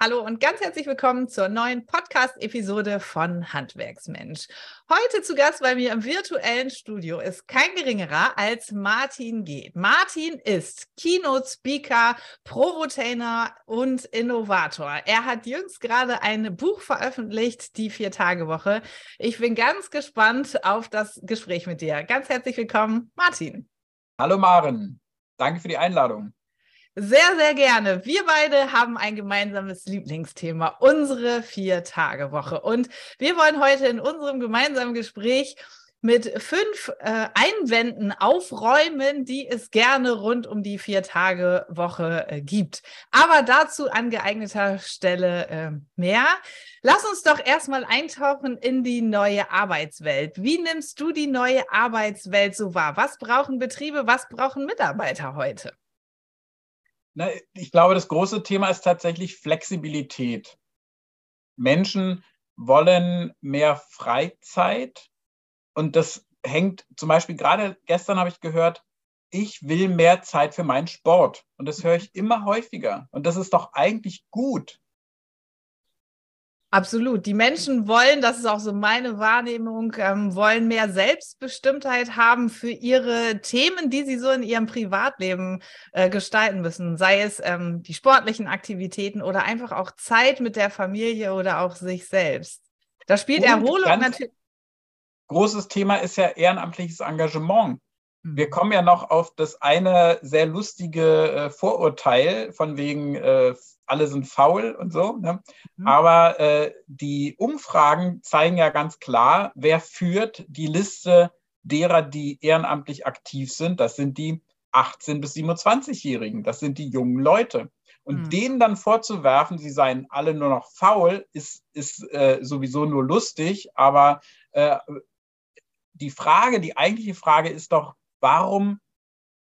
Hallo und ganz herzlich willkommen zur neuen Podcast-Episode von Handwerksmensch. Heute zu Gast bei mir im virtuellen Studio ist kein geringerer als Martin G. Martin ist Keynote-Speaker, Provotainer und Innovator. Er hat jüngst gerade ein Buch veröffentlicht, die Vier-Tage-Woche. Ich bin ganz gespannt auf das Gespräch mit dir. Ganz herzlich willkommen, Martin. Hallo Maren, danke für die Einladung. Sehr, sehr gerne. Wir beide haben ein gemeinsames Lieblingsthema, unsere Vier-Tage-Woche. Und wir wollen heute in unserem gemeinsamen Gespräch mit fünf äh, Einwänden aufräumen, die es gerne rund um die Vier-Tage-Woche äh, gibt. Aber dazu an geeigneter Stelle äh, mehr. Lass uns doch erstmal eintauchen in die neue Arbeitswelt. Wie nimmst du die neue Arbeitswelt so wahr? Was brauchen Betriebe, was brauchen Mitarbeiter heute? Na, ich glaube, das große Thema ist tatsächlich Flexibilität. Menschen wollen mehr Freizeit und das hängt zum Beispiel gerade gestern habe ich gehört, ich will mehr Zeit für meinen Sport und das höre ich immer häufiger und das ist doch eigentlich gut. Absolut. Die Menschen wollen, das ist auch so meine Wahrnehmung, ähm, wollen mehr Selbstbestimmtheit haben für ihre Themen, die sie so in ihrem Privatleben äh, gestalten müssen. Sei es ähm, die sportlichen Aktivitäten oder einfach auch Zeit mit der Familie oder auch sich selbst. Da spielt Und Erholung natürlich. Großes Thema ist ja ehrenamtliches Engagement. Wir hm. kommen ja noch auf das eine sehr lustige äh, Vorurteil von wegen äh, alle sind faul und so. Ne? Mhm. Aber äh, die Umfragen zeigen ja ganz klar, wer führt die Liste derer, die ehrenamtlich aktiv sind. Das sind die 18- bis 27-Jährigen. Das sind die jungen Leute. Und mhm. denen dann vorzuwerfen, sie seien alle nur noch faul, ist, ist äh, sowieso nur lustig. Aber äh, die Frage, die eigentliche Frage ist doch, warum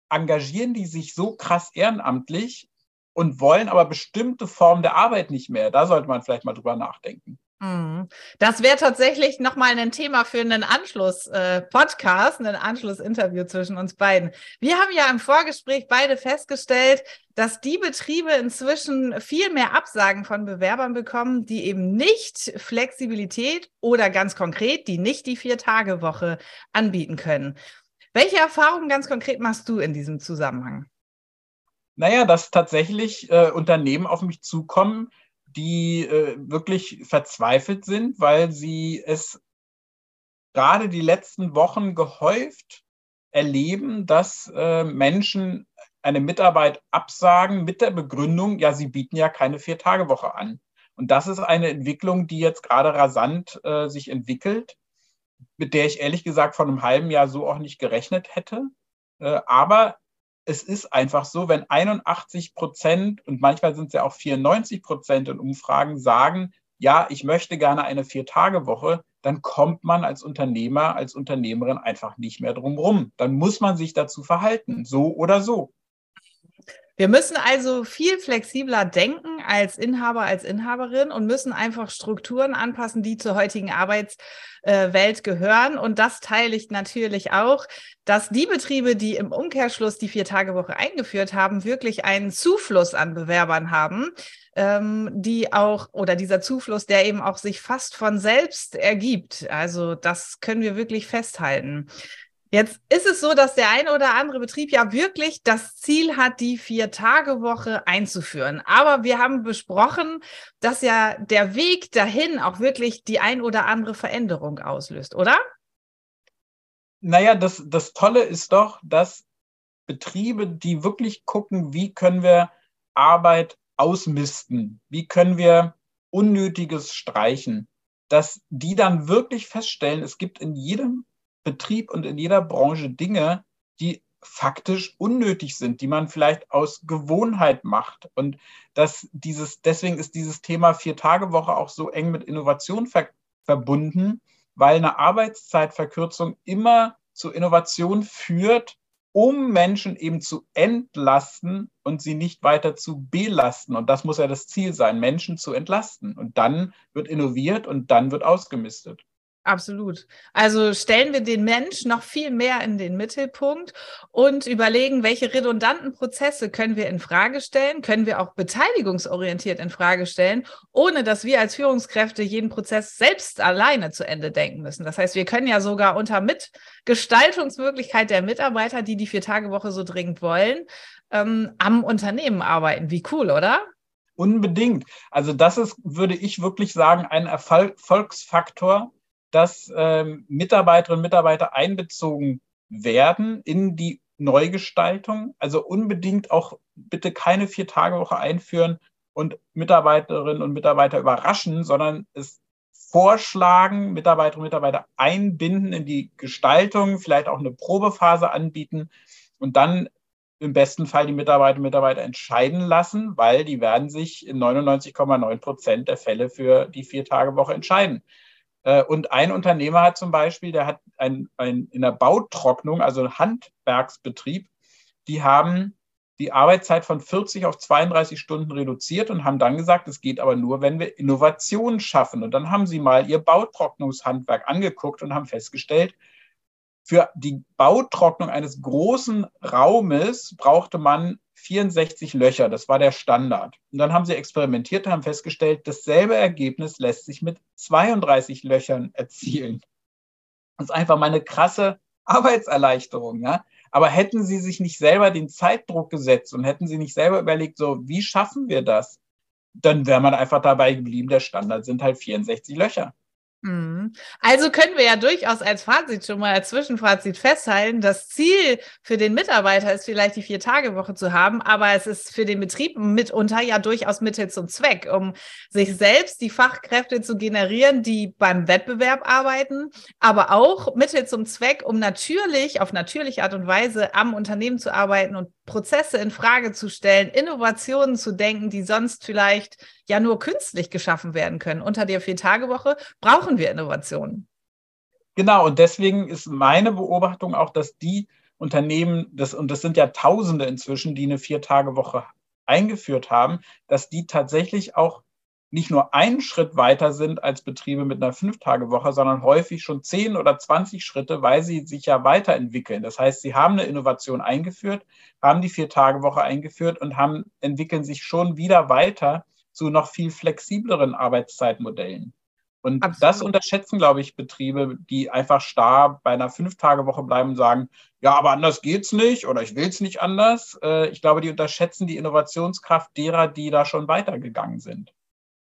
engagieren die sich so krass ehrenamtlich und wollen aber bestimmte Formen der Arbeit nicht mehr. Da sollte man vielleicht mal drüber nachdenken. Mhm. Das wäre tatsächlich nochmal ein Thema für einen Anschluss-Podcast, äh, ein Anschlussinterview zwischen uns beiden. Wir haben ja im Vorgespräch beide festgestellt, dass die Betriebe inzwischen viel mehr Absagen von Bewerbern bekommen, die eben nicht Flexibilität oder ganz konkret, die nicht die Vier-Tage-Woche anbieten können. Welche Erfahrungen ganz konkret machst du in diesem Zusammenhang? Naja, dass tatsächlich äh, Unternehmen auf mich zukommen, die äh, wirklich verzweifelt sind, weil sie es gerade die letzten Wochen gehäuft erleben, dass äh, Menschen eine Mitarbeit absagen mit der Begründung, ja, sie bieten ja keine Vier-Tage-Woche an. Und das ist eine Entwicklung, die jetzt gerade rasant äh, sich entwickelt, mit der ich ehrlich gesagt vor einem halben Jahr so auch nicht gerechnet hätte. Äh, aber es ist einfach so, wenn 81 Prozent und manchmal sind es ja auch 94 Prozent in Umfragen sagen, ja, ich möchte gerne eine Vier-Tage-Woche, dann kommt man als Unternehmer, als Unternehmerin einfach nicht mehr drum rum. Dann muss man sich dazu verhalten, so oder so. Wir müssen also viel flexibler denken als Inhaber, als Inhaberin und müssen einfach Strukturen anpassen, die zur heutigen Arbeitswelt gehören. Und das teile ich natürlich auch, dass die Betriebe, die im Umkehrschluss die Vier-Tage-Woche eingeführt haben, wirklich einen Zufluss an Bewerbern haben, ähm, die auch, oder dieser Zufluss, der eben auch sich fast von selbst ergibt. Also das können wir wirklich festhalten. Jetzt ist es so, dass der eine oder andere Betrieb ja wirklich das Ziel hat, die Vier-Tage-Woche einzuführen. Aber wir haben besprochen, dass ja der Weg dahin auch wirklich die ein oder andere Veränderung auslöst, oder? Naja, das, das Tolle ist doch, dass Betriebe, die wirklich gucken, wie können wir Arbeit ausmisten, wie können wir Unnötiges streichen, dass die dann wirklich feststellen, es gibt in jedem Betrieb und in jeder Branche Dinge, die faktisch unnötig sind, die man vielleicht aus Gewohnheit macht. Und dass dieses, deswegen ist dieses Thema Vier-Tage-Woche auch so eng mit Innovation ver verbunden, weil eine Arbeitszeitverkürzung immer zu Innovation führt, um Menschen eben zu entlasten und sie nicht weiter zu belasten. Und das muss ja das Ziel sein, Menschen zu entlasten. Und dann wird innoviert und dann wird ausgemistet. Absolut. Also stellen wir den Mensch noch viel mehr in den Mittelpunkt und überlegen, welche redundanten Prozesse können wir in Frage stellen, können wir auch beteiligungsorientiert in Frage stellen, ohne dass wir als Führungskräfte jeden Prozess selbst alleine zu Ende denken müssen. Das heißt, wir können ja sogar unter Mitgestaltungsmöglichkeit der Mitarbeiter, die die Vier-Tage-Woche so dringend wollen, ähm, am Unternehmen arbeiten. Wie cool, oder? Unbedingt. Also das ist, würde ich wirklich sagen, ein Erfolgsfaktor dass ähm, Mitarbeiterinnen und Mitarbeiter einbezogen werden in die Neugestaltung. Also unbedingt auch bitte keine Vier-Tage-Woche einführen und Mitarbeiterinnen und Mitarbeiter überraschen, sondern es vorschlagen, Mitarbeiterinnen und Mitarbeiter einbinden in die Gestaltung, vielleicht auch eine Probephase anbieten und dann im besten Fall die Mitarbeiterinnen und Mitarbeiter entscheiden lassen, weil die werden sich in 99,9 Prozent der Fälle für die Vier-Tage-Woche entscheiden. Äh, und ein Unternehmer hat zum Beispiel, der hat ein, ein, in der Bautrocknung, also Handwerksbetrieb, die haben die Arbeitszeit von 40 auf 32 Stunden reduziert und haben dann gesagt, es geht aber nur, wenn wir Innovationen schaffen. Und dann haben sie mal ihr Bautrocknungshandwerk angeguckt und haben festgestellt, für die Bautrocknung eines großen Raumes brauchte man 64 Löcher. Das war der Standard. Und dann haben sie experimentiert und haben festgestellt, dasselbe Ergebnis lässt sich mit 32 Löchern erzielen. Das ist einfach mal eine krasse Arbeitserleichterung. Ja? Aber hätten sie sich nicht selber den Zeitdruck gesetzt und hätten sie nicht selber überlegt, so, wie schaffen wir das? Dann wäre man einfach dabei geblieben, der Standard sind halt 64 Löcher. Mhm. Also können wir ja durchaus als Fazit schon mal als Zwischenfazit festhalten, das Ziel für den Mitarbeiter ist vielleicht die Vier-Tage-Woche zu haben, aber es ist für den Betrieb mitunter ja durchaus Mittel zum Zweck, um sich selbst die Fachkräfte zu generieren, die beim Wettbewerb arbeiten, aber auch Mittel zum Zweck, um natürlich auf natürliche Art und Weise am Unternehmen zu arbeiten und Prozesse in Frage zu stellen, Innovationen zu denken, die sonst vielleicht ja nur künstlich geschaffen werden können. Unter der Vier-Tage-Woche brauchen wir Innovationen. Genau, und deswegen ist meine Beobachtung auch, dass die Unternehmen, das, und das sind ja Tausende inzwischen, die eine Vier-Tage-Woche eingeführt haben, dass die tatsächlich auch nicht nur einen Schritt weiter sind als Betriebe mit einer Fünf-Tage-Woche, sondern häufig schon zehn oder zwanzig Schritte, weil sie sich ja weiterentwickeln. Das heißt, sie haben eine Innovation eingeführt, haben die Vier-Tage-Woche eingeführt und haben, entwickeln sich schon wieder weiter zu noch viel flexibleren Arbeitszeitmodellen. Und Absolut. das unterschätzen, glaube ich, Betriebe, die einfach starr bei einer Fünf-Tage-Woche bleiben und sagen, ja, aber anders geht's nicht oder ich will es nicht anders. Äh, ich glaube, die unterschätzen die Innovationskraft derer, die da schon weitergegangen sind.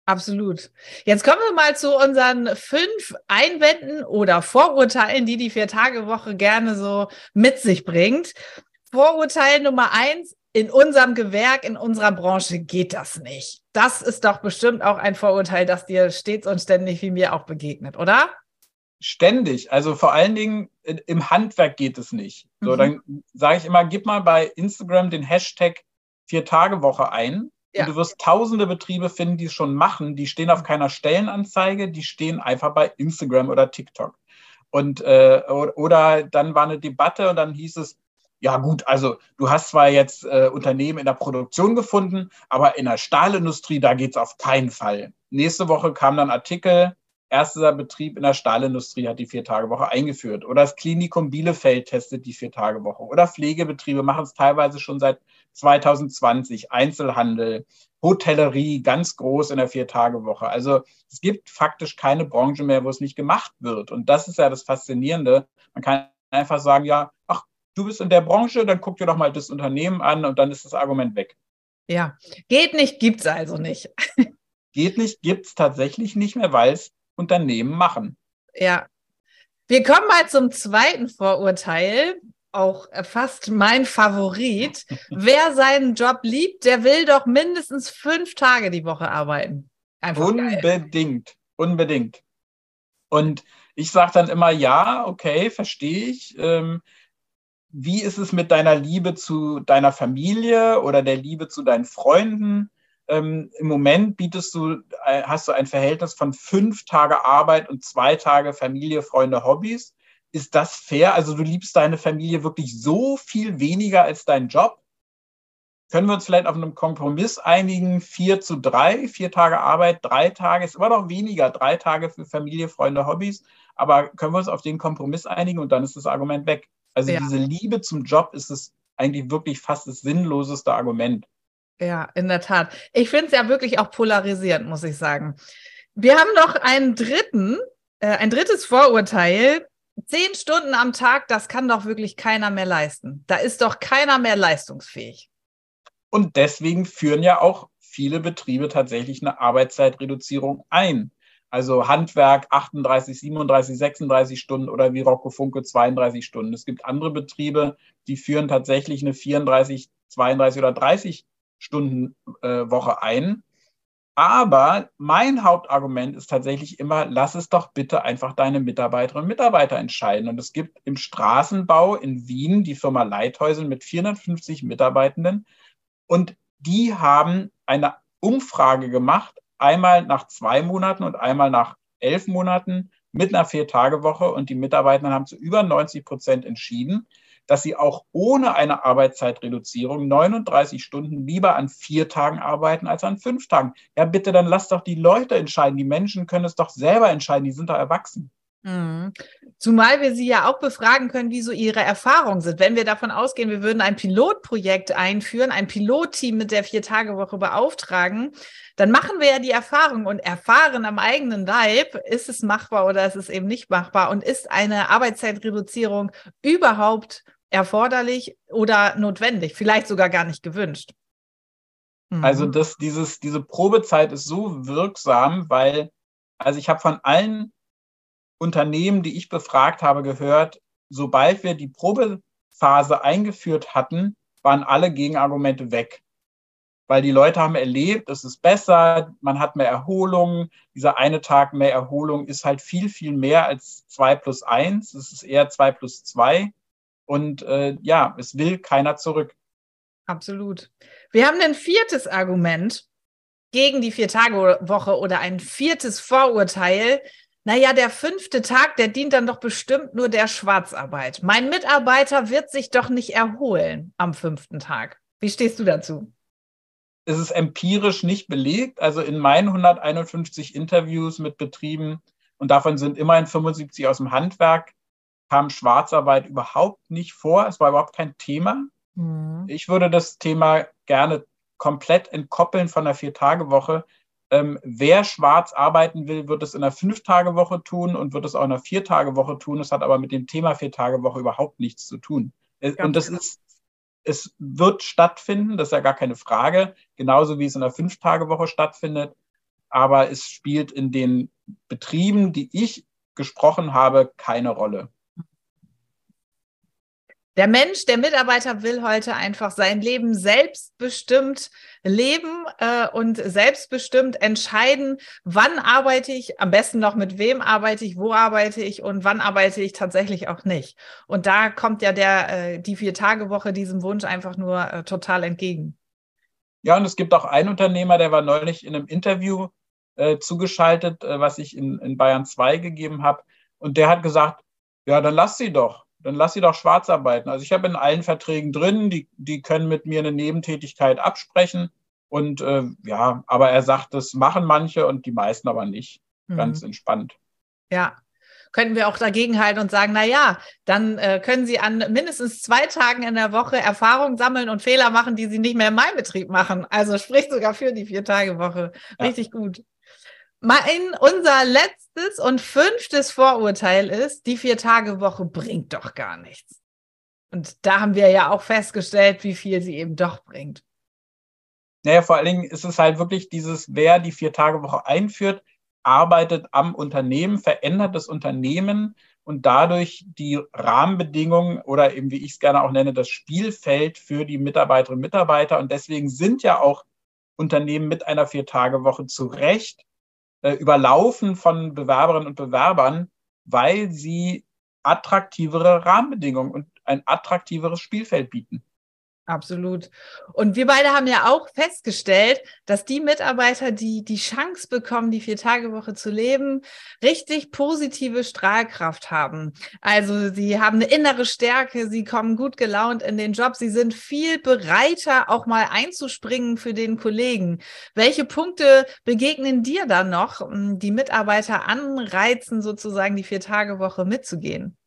Absolut. Jetzt kommen wir mal zu unseren fünf Einwänden oder Vorurteilen, die die Vier-Tage-Woche gerne so mit sich bringt. Vorurteil Nummer eins, in unserem Gewerk, in unserer Branche geht das nicht. Das ist doch bestimmt auch ein Vorurteil, das dir stets und ständig wie mir auch begegnet, oder? Ständig. Also vor allen Dingen im Handwerk geht es nicht. So, mhm. dann sage ich immer, gib mal bei Instagram den Hashtag Vier-Tage-Woche ein ja. Und du wirst tausende Betriebe finden, die es schon machen. Die stehen auf keiner Stellenanzeige, die stehen einfach bei Instagram oder TikTok. Und äh, oder dann war eine Debatte und dann hieß es, ja gut, also du hast zwar jetzt äh, Unternehmen in der Produktion gefunden, aber in der Stahlindustrie, da geht es auf keinen Fall. Nächste Woche kam dann Artikel, erster Betrieb in der Stahlindustrie hat die Vier-Tage-Woche eingeführt. Oder das Klinikum Bielefeld testet die Vier-Tage-Woche. Oder Pflegebetriebe machen es teilweise schon seit 2020. Einzelhandel, Hotellerie, ganz groß in der Vier-Tage-Woche. Also es gibt faktisch keine Branche mehr, wo es nicht gemacht wird. Und das ist ja das Faszinierende. Man kann einfach sagen, ja, ach, du bist in der Branche, dann guck dir doch mal das Unternehmen an und dann ist das Argument weg. Ja, geht nicht, gibt es also nicht. geht nicht, gibt es tatsächlich nicht mehr, weil es Unternehmen machen. Ja. Wir kommen mal zum zweiten Vorurteil, auch fast mein Favorit. Wer seinen Job liebt, der will doch mindestens fünf Tage die Woche arbeiten. Einfach unbedingt, geil. unbedingt. Und ich sage dann immer, ja, okay, verstehe ich. Ähm, wie ist es mit deiner Liebe zu deiner Familie oder der Liebe zu deinen Freunden? Ähm, Im Moment bietest du, hast du ein Verhältnis von fünf Tage Arbeit und zwei Tage Familie, Freunde, Hobbys. ist das fair? Also du liebst deine Familie wirklich so viel weniger als deinen Job? Können wir uns vielleicht auf einen Kompromiss einigen? Vier zu drei, vier Tage Arbeit, drei Tage, ist immer noch weniger, drei Tage für Familie, Freunde, Hobbys. Aber können wir uns auf den Kompromiss einigen und dann ist das Argument weg. Also ja. diese Liebe zum Job ist es eigentlich wirklich fast das sinnloseste Argument. Ja, in der Tat. Ich finde es ja wirklich auch polarisierend, muss ich sagen. Wir haben noch einen dritten, äh, ein drittes Vorurteil. Zehn Stunden am Tag, das kann doch wirklich keiner mehr leisten. Da ist doch keiner mehr leistungsfähig. Und deswegen führen ja auch viele Betriebe tatsächlich eine Arbeitszeitreduzierung ein. Also Handwerk 38, 37, 36 Stunden oder wie Rocco Funke 32 Stunden. Es gibt andere Betriebe, die führen tatsächlich eine 34, 32 oder 30 Stunden äh, Woche ein. Aber mein Hauptargument ist tatsächlich immer, lass es doch bitte einfach deine Mitarbeiterinnen und Mitarbeiter entscheiden. Und es gibt im Straßenbau in Wien die Firma Leithäusel mit 450 Mitarbeitenden. Und die haben eine Umfrage gemacht, einmal nach zwei Monaten und einmal nach elf Monaten mit einer Vier-Tage-Woche. Und die Mitarbeiter haben zu über 90 Prozent entschieden, dass sie auch ohne eine Arbeitszeitreduzierung 39 Stunden lieber an vier Tagen arbeiten als an fünf Tagen. Ja, bitte, dann lass doch die Leute entscheiden. Die Menschen können es doch selber entscheiden. Die sind doch erwachsen. Mhm. Zumal wir sie ja auch befragen können, wie so ihre Erfahrungen sind. Wenn wir davon ausgehen, wir würden ein Pilotprojekt einführen, ein Pilotteam mit der Vier-Tage-Woche beauftragen, dann machen wir ja die Erfahrung und erfahren am eigenen Leib, ist es machbar oder ist es eben nicht machbar und ist eine Arbeitszeitreduzierung überhaupt erforderlich oder notwendig, vielleicht sogar gar nicht gewünscht. Mhm. Also das, dieses, diese Probezeit ist so wirksam, weil, also ich habe von allen Unternehmen, die ich befragt habe, gehört, sobald wir die Probephase eingeführt hatten, waren alle Gegenargumente weg. Weil die Leute haben erlebt, es ist besser, man hat mehr Erholung. Dieser eine Tag mehr Erholung ist halt viel, viel mehr als zwei plus eins. Es ist eher zwei plus zwei. Und äh, ja, es will keiner zurück. Absolut. Wir haben ein viertes Argument gegen die Vier-Tage-Woche oder ein viertes Vorurteil, naja, der fünfte Tag, der dient dann doch bestimmt nur der Schwarzarbeit. Mein Mitarbeiter wird sich doch nicht erholen am fünften Tag. Wie stehst du dazu? Es ist empirisch nicht belegt. Also in meinen 151 Interviews mit Betrieben, und davon sind immerhin 75 aus dem Handwerk, kam Schwarzarbeit überhaupt nicht vor. Es war überhaupt kein Thema. Mhm. Ich würde das Thema gerne komplett entkoppeln von der Vier-Tage-Woche, ähm, wer schwarz arbeiten will, wird es in einer Fünf-Tage-Woche tun und wird es auch in einer Vier-Tage-Woche tun. Es hat aber mit dem Thema Vier-Tage-Woche überhaupt nichts zu tun. Ganz und das genau. ist, es wird stattfinden, das ist ja gar keine Frage, genauso wie es in einer Fünf-Tage-Woche stattfindet. Aber es spielt in den Betrieben, die ich gesprochen habe, keine Rolle. Der Mensch, der Mitarbeiter will heute einfach sein Leben selbstbestimmt leben äh, und selbstbestimmt entscheiden, wann arbeite ich, am besten noch mit wem arbeite ich, wo arbeite ich und wann arbeite ich tatsächlich auch nicht. Und da kommt ja der, äh, die Vier-Tage-Woche diesem Wunsch einfach nur äh, total entgegen. Ja, und es gibt auch einen Unternehmer, der war neulich in einem Interview äh, zugeschaltet, äh, was ich in, in Bayern 2 gegeben habe. Und der hat gesagt, ja, dann lass sie doch dann lass sie doch schwarz arbeiten. Also ich habe in allen Verträgen drin, die, die können mit mir eine Nebentätigkeit absprechen. Und äh, ja, aber er sagt, das machen manche und die meisten aber nicht. Mhm. Ganz entspannt. Ja, könnten wir auch dagegenhalten und sagen, na ja, dann äh, können Sie an mindestens zwei Tagen in der Woche Erfahrung sammeln und Fehler machen, die Sie nicht mehr in meinem Betrieb machen. Also spricht sogar für die Vier-Tage-Woche. Richtig ja. gut. Mein, unser letztes und fünftes Vorurteil ist, die Vier-Tage-Woche bringt doch gar nichts. Und da haben wir ja auch festgestellt, wie viel sie eben doch bringt. Naja, vor allen Dingen ist es halt wirklich dieses, wer die Vier-Tage-Woche einführt, arbeitet am Unternehmen, verändert das Unternehmen und dadurch die Rahmenbedingungen oder eben, wie ich es gerne auch nenne, das Spielfeld für die Mitarbeiterinnen und Mitarbeiter. Und deswegen sind ja auch Unternehmen mit einer Vier-Tage-Woche zu Recht äh, überlaufen von Bewerberinnen und Bewerbern, weil sie attraktivere Rahmenbedingungen und ein attraktiveres Spielfeld bieten. Absolut. Und wir beide haben ja auch festgestellt, dass die Mitarbeiter, die die Chance bekommen, die Vier-Tage-Woche zu leben, richtig positive Strahlkraft haben. Also sie haben eine innere Stärke, sie kommen gut gelaunt in den Job, sie sind viel bereiter, auch mal einzuspringen für den Kollegen. Welche Punkte begegnen dir dann noch, die Mitarbeiter anreizen, sozusagen die Vier-Tage-Woche mitzugehen?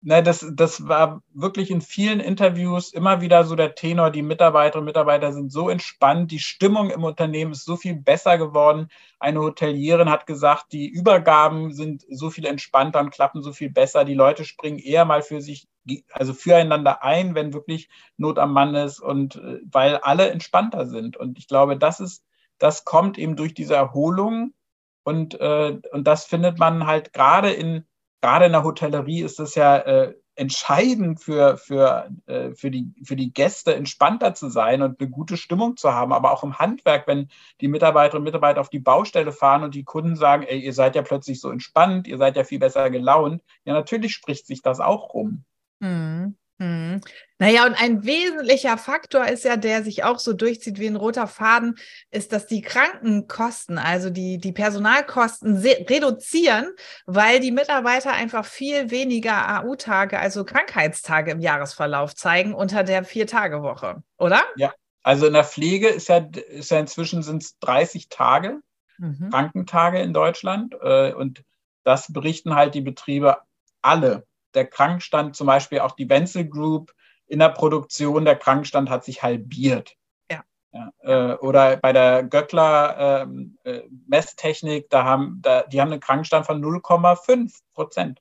Ne, das, das war wirklich in vielen Interviews immer wieder so der Tenor, die Mitarbeiterinnen und Mitarbeiter sind so entspannt, die Stimmung im Unternehmen ist so viel besser geworden. Eine Hotelierin hat gesagt, die Übergaben sind so viel entspannter und klappen so viel besser. Die Leute springen eher mal für sich, also füreinander ein, wenn wirklich Not am Mann ist und äh, weil alle entspannter sind. Und ich glaube, das ist, das kommt eben durch diese Erholung und, äh, und das findet man halt gerade in gerade in der Hotellerie ist es ja äh, entscheidend für, für, äh, für, die, für die Gäste, entspannter zu sein und eine gute Stimmung zu haben. Aber auch im Handwerk, wenn die Mitarbeiterinnen und Mitarbeiter auf die Baustelle fahren und die Kunden sagen, ey, ihr seid ja plötzlich so entspannt, ihr seid ja viel besser gelaunt, ja, natürlich spricht sich das auch rum. Mhm. Hm. Naja, und ein wesentlicher Faktor ist ja, der sich auch so durchzieht wie ein roter Faden, ist, dass die Krankenkosten, also die, die Personalkosten reduzieren, weil die Mitarbeiter einfach viel weniger AU-Tage, also Krankheitstage im Jahresverlauf zeigen unter der Vier-Tage-Woche, oder? Ja, also in der Pflege ist ja, ist ja inzwischen sind es 30 Tage, mhm. Krankentage in Deutschland. Äh, und das berichten halt die Betriebe alle der Krankenstand, zum Beispiel auch die Wenzel Group in der Produktion, der Krankenstand hat sich halbiert. Ja. ja äh, oder bei der Göckler ähm, äh, Messtechnik, da haben, da, die haben einen Krankenstand von 0,5 Prozent.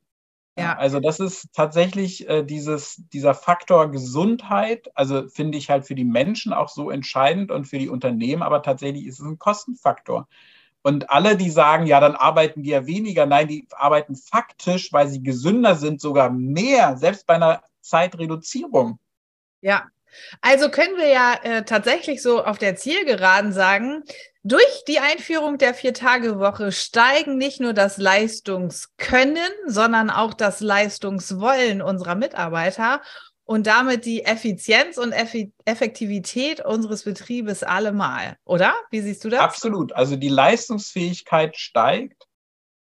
Ja. Also das ist tatsächlich äh, dieses, dieser Faktor Gesundheit, also finde ich halt für die Menschen auch so entscheidend und für die Unternehmen, aber tatsächlich ist es ein Kostenfaktor. Und alle, die sagen, ja, dann arbeiten die ja weniger, nein, die arbeiten faktisch, weil sie gesünder sind, sogar mehr, selbst bei einer Zeitreduzierung. Ja, also können wir ja äh, tatsächlich so auf der Zielgeraden sagen, durch die Einführung der Vier-Tage-Woche steigen nicht nur das Leistungskönnen, sondern auch das Leistungswollen unserer Mitarbeiter und damit die Effizienz und Effektivität unseres Betriebes allemal, oder? Wie siehst du das? Absolut. Also die Leistungsfähigkeit steigt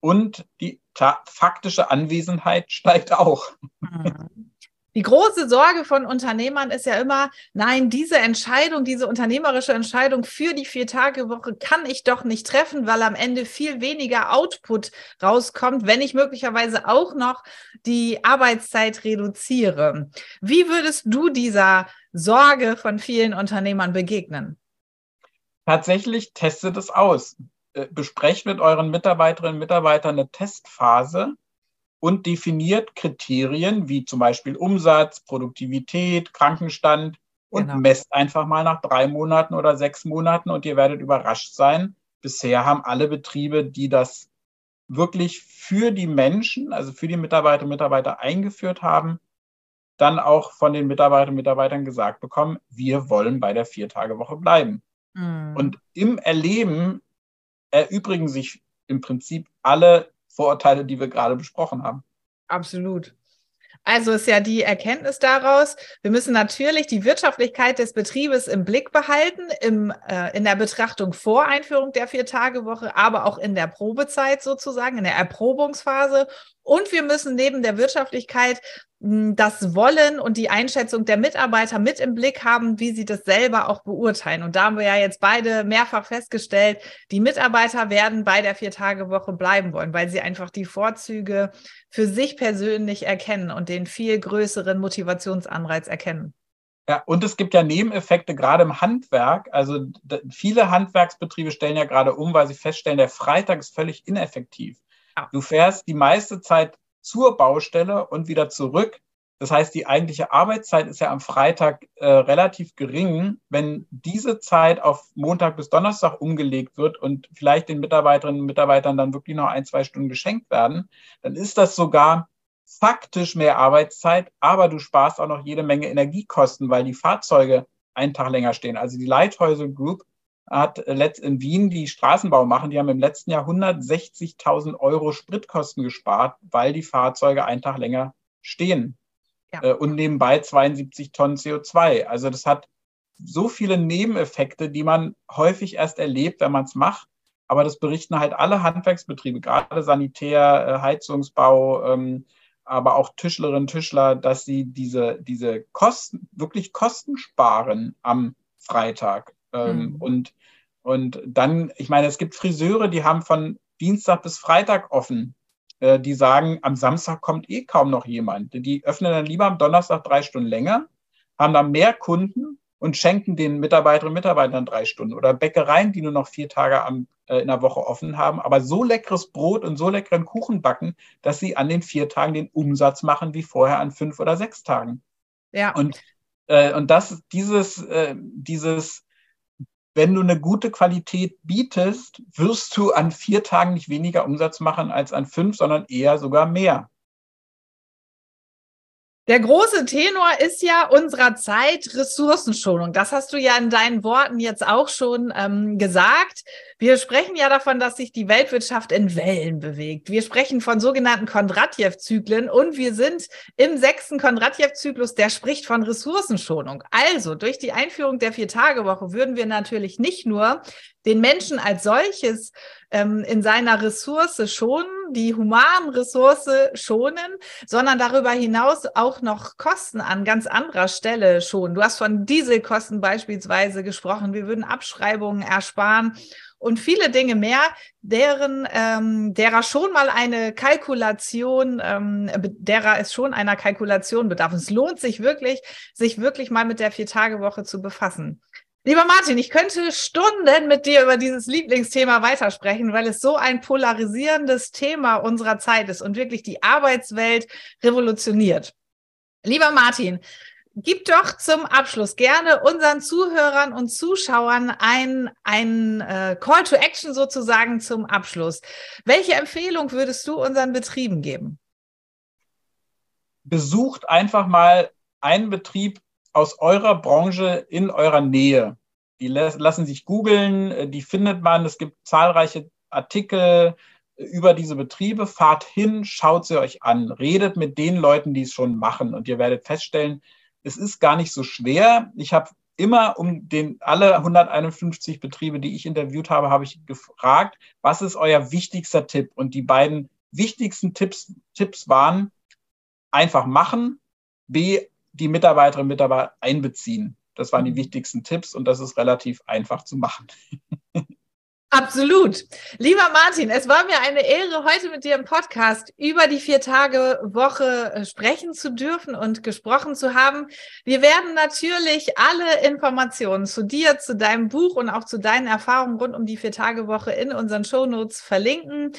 und die faktische Anwesenheit steigt auch. Mhm. Die große Sorge von Unternehmern ist ja immer, nein, diese Entscheidung, diese unternehmerische Entscheidung für die Vier-Tage-Woche kann ich doch nicht treffen, weil am Ende viel weniger Output rauskommt, wenn ich möglicherweise auch noch die Arbeitszeit reduziere. Wie würdest du dieser Sorge von vielen Unternehmern begegnen? Tatsächlich testet es aus. Äh, besprecht mit euren Mitarbeiterinnen und Mitarbeitern eine Testphase und definiert Kriterien wie zum Beispiel Umsatz, Produktivität, Krankenstand und genau. messt einfach mal nach drei Monaten oder sechs Monaten und ihr werdet überrascht sein. Bisher haben alle Betriebe, die das wirklich für die Menschen, also für die Mitarbeiterinnen und Mitarbeiter eingeführt haben, dann auch von den Mitarbeiterinnen und Mitarbeitern gesagt bekommen, wir wollen bei der Viertagewoche bleiben. Mhm. Und im Erleben erübrigen sich im Prinzip alle Vorurteile, die wir gerade besprochen haben. Absolut. Also ist ja die Erkenntnis daraus, wir müssen natürlich die Wirtschaftlichkeit des Betriebes im Blick behalten, im, äh, in der Betrachtung vor Einführung der Vier-Tage-Woche, aber auch in der Probezeit sozusagen, in der Erprobungsphase. Und wir müssen neben der Wirtschaftlichkeit das Wollen und die Einschätzung der Mitarbeiter mit im Blick haben, wie sie das selber auch beurteilen. Und da haben wir ja jetzt beide mehrfach festgestellt, die Mitarbeiter werden bei der Vier-Tage-Woche bleiben wollen, weil sie einfach die Vorzüge für sich persönlich erkennen und den viel größeren Motivationsanreiz erkennen. Ja, und es gibt ja Nebeneffekte gerade im Handwerk. Also viele Handwerksbetriebe stellen ja gerade um, weil sie feststellen, der Freitag ist völlig ineffektiv. Ja. Du fährst die meiste Zeit zur Baustelle und wieder zurück. Das heißt, die eigentliche Arbeitszeit ist ja am Freitag äh, relativ gering. Wenn diese Zeit auf Montag bis Donnerstag umgelegt wird und vielleicht den Mitarbeiterinnen und Mitarbeitern dann wirklich noch ein, zwei Stunden geschenkt werden, dann ist das sogar faktisch mehr Arbeitszeit, aber du sparst auch noch jede Menge Energiekosten, weil die Fahrzeuge einen Tag länger stehen. Also die Lighthäuser Group hat in Wien die Straßenbau machen, die haben im letzten Jahr 160.000 Euro Spritkosten gespart, weil die Fahrzeuge einen Tag länger stehen. Ja. äh, und nebenbei 72 Tonnen CO2. Also das hat so viele Nebeneffekte, die man häufig erst erlebt, wenn man es macht. Aber das berichten halt alle Handwerksbetriebe, gerade Sanitär, äh, Heizungsbau, ähm, aber auch Tischlerinnen, Tischler, dass sie diese, diese Kosten, wirklich Kosten sparen am Freitag. Ähm, mhm. Und, und dann, ich meine, es gibt Friseure, die haben von Dienstag bis Freitag offen. Äh, die sagen, am Samstag kommt eh kaum noch jemand. Die öffnen dann lieber am Donnerstag drei Stunden länger, haben dann mehr Kunden und schenken den Mitarbeiterinnen und Mitarbeitern drei Stunden. Oder Bäckereien, die nur noch vier Tage am, äh, in der Woche offen haben, aber so leckeres Brot und so leckeren Kuchen backen, dass sie an den vier Tagen den Umsatz machen wie vorher an fünf oder sechs Tagen. Ja. Und, äh, und das, dieses, äh, dieses wenn du eine gute Qualität bietest, wirst du an vier Tagen nicht weniger Umsatz machen als an fünf, sondern eher sogar mehr. Der große Tenor ist ja unserer Zeit Ressourcenschonung. Das hast du ja in deinen Worten jetzt auch schon ähm, gesagt. Wir sprechen ja davon, dass sich die Weltwirtschaft in Wellen bewegt. Wir sprechen von sogenannten Kondratjew-Zyklen und wir sind im sechsten Kondratjew-Zyklus, der spricht von Ressourcenschonung. Also durch die Einführung der Vier-Tage-Woche würden wir natürlich nicht nur den Menschen als solches ähm, in seiner Ressource schonen, die humanen Ressource schonen, sondern darüber hinaus auch noch Kosten an ganz anderer Stelle schonen. Du hast von Dieselkosten beispielsweise gesprochen. Wir würden Abschreibungen ersparen und viele Dinge mehr, deren ähm, derer schon mal eine Kalkulation, ähm, derer es schon einer Kalkulation bedarf. Es lohnt sich wirklich, sich wirklich mal mit der Vier-Tage-Woche zu befassen. Lieber Martin, ich könnte Stunden mit dir über dieses Lieblingsthema weitersprechen, weil es so ein polarisierendes Thema unserer Zeit ist und wirklich die Arbeitswelt revolutioniert. Lieber Martin, gib doch zum Abschluss gerne unseren Zuhörern und Zuschauern ein, ein äh, Call to Action sozusagen zum Abschluss. Welche Empfehlung würdest du unseren Betrieben geben? Besucht einfach mal einen Betrieb aus eurer Branche in eurer Nähe. Die lassen sich googeln, äh, die findet man. Es gibt zahlreiche Artikel äh, über diese Betriebe. Fahrt hin, schaut sie euch an, redet mit den Leuten, die es schon machen und ihr werdet feststellen, es ist gar nicht so schwer. Ich habe immer um den alle 151 Betriebe, die ich interviewt habe, habe ich gefragt, was ist euer wichtigster Tipp? Und die beiden wichtigsten Tipps, Tipps waren einfach machen, B, die Mitarbeiterinnen und Mitarbeiter einbeziehen. Das waren die mhm. wichtigsten Tipps und das ist relativ einfach zu machen. Absolut. Lieber Martin, es war mir eine Ehre, heute mit dir im Podcast über die Vier-Tage-Woche äh, sprechen zu dürfen und gesprochen zu haben. Wir werden natürlich alle Informationen zu dir, zu deinem Buch und auch zu deinen Erfahrungen rund um die Vier-Tage-Woche in unseren Shownotes verlinken.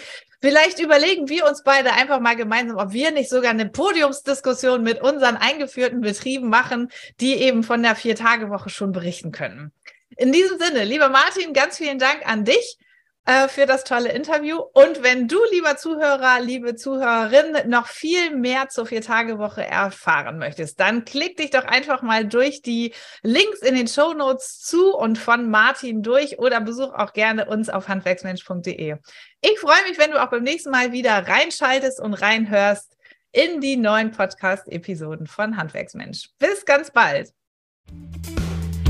Vielleicht überlegen wir uns beide einfach mal gemeinsam, ob wir nicht sogar eine Podiumsdiskussion mit unseren eingeführten Betrieben machen, die eben von der Vier-Tage-Woche schon berichten können. In diesem Sinne, lieber Martin, ganz vielen Dank an dich äh, für das tolle Interview. Und wenn du, lieber Zuhörer, liebe Zuhörerin, noch viel mehr zur Vier-Tage-Woche erfahren möchtest, dann klick dich doch einfach mal durch die Links in den Show Notes zu und von Martin durch oder besuch auch gerne uns auf handwerksmensch.de. Ich freue mich, wenn du auch beim nächsten Mal wieder reinschaltest und reinhörst in die neuen Podcast-Episoden von Handwerksmensch. Bis ganz bald.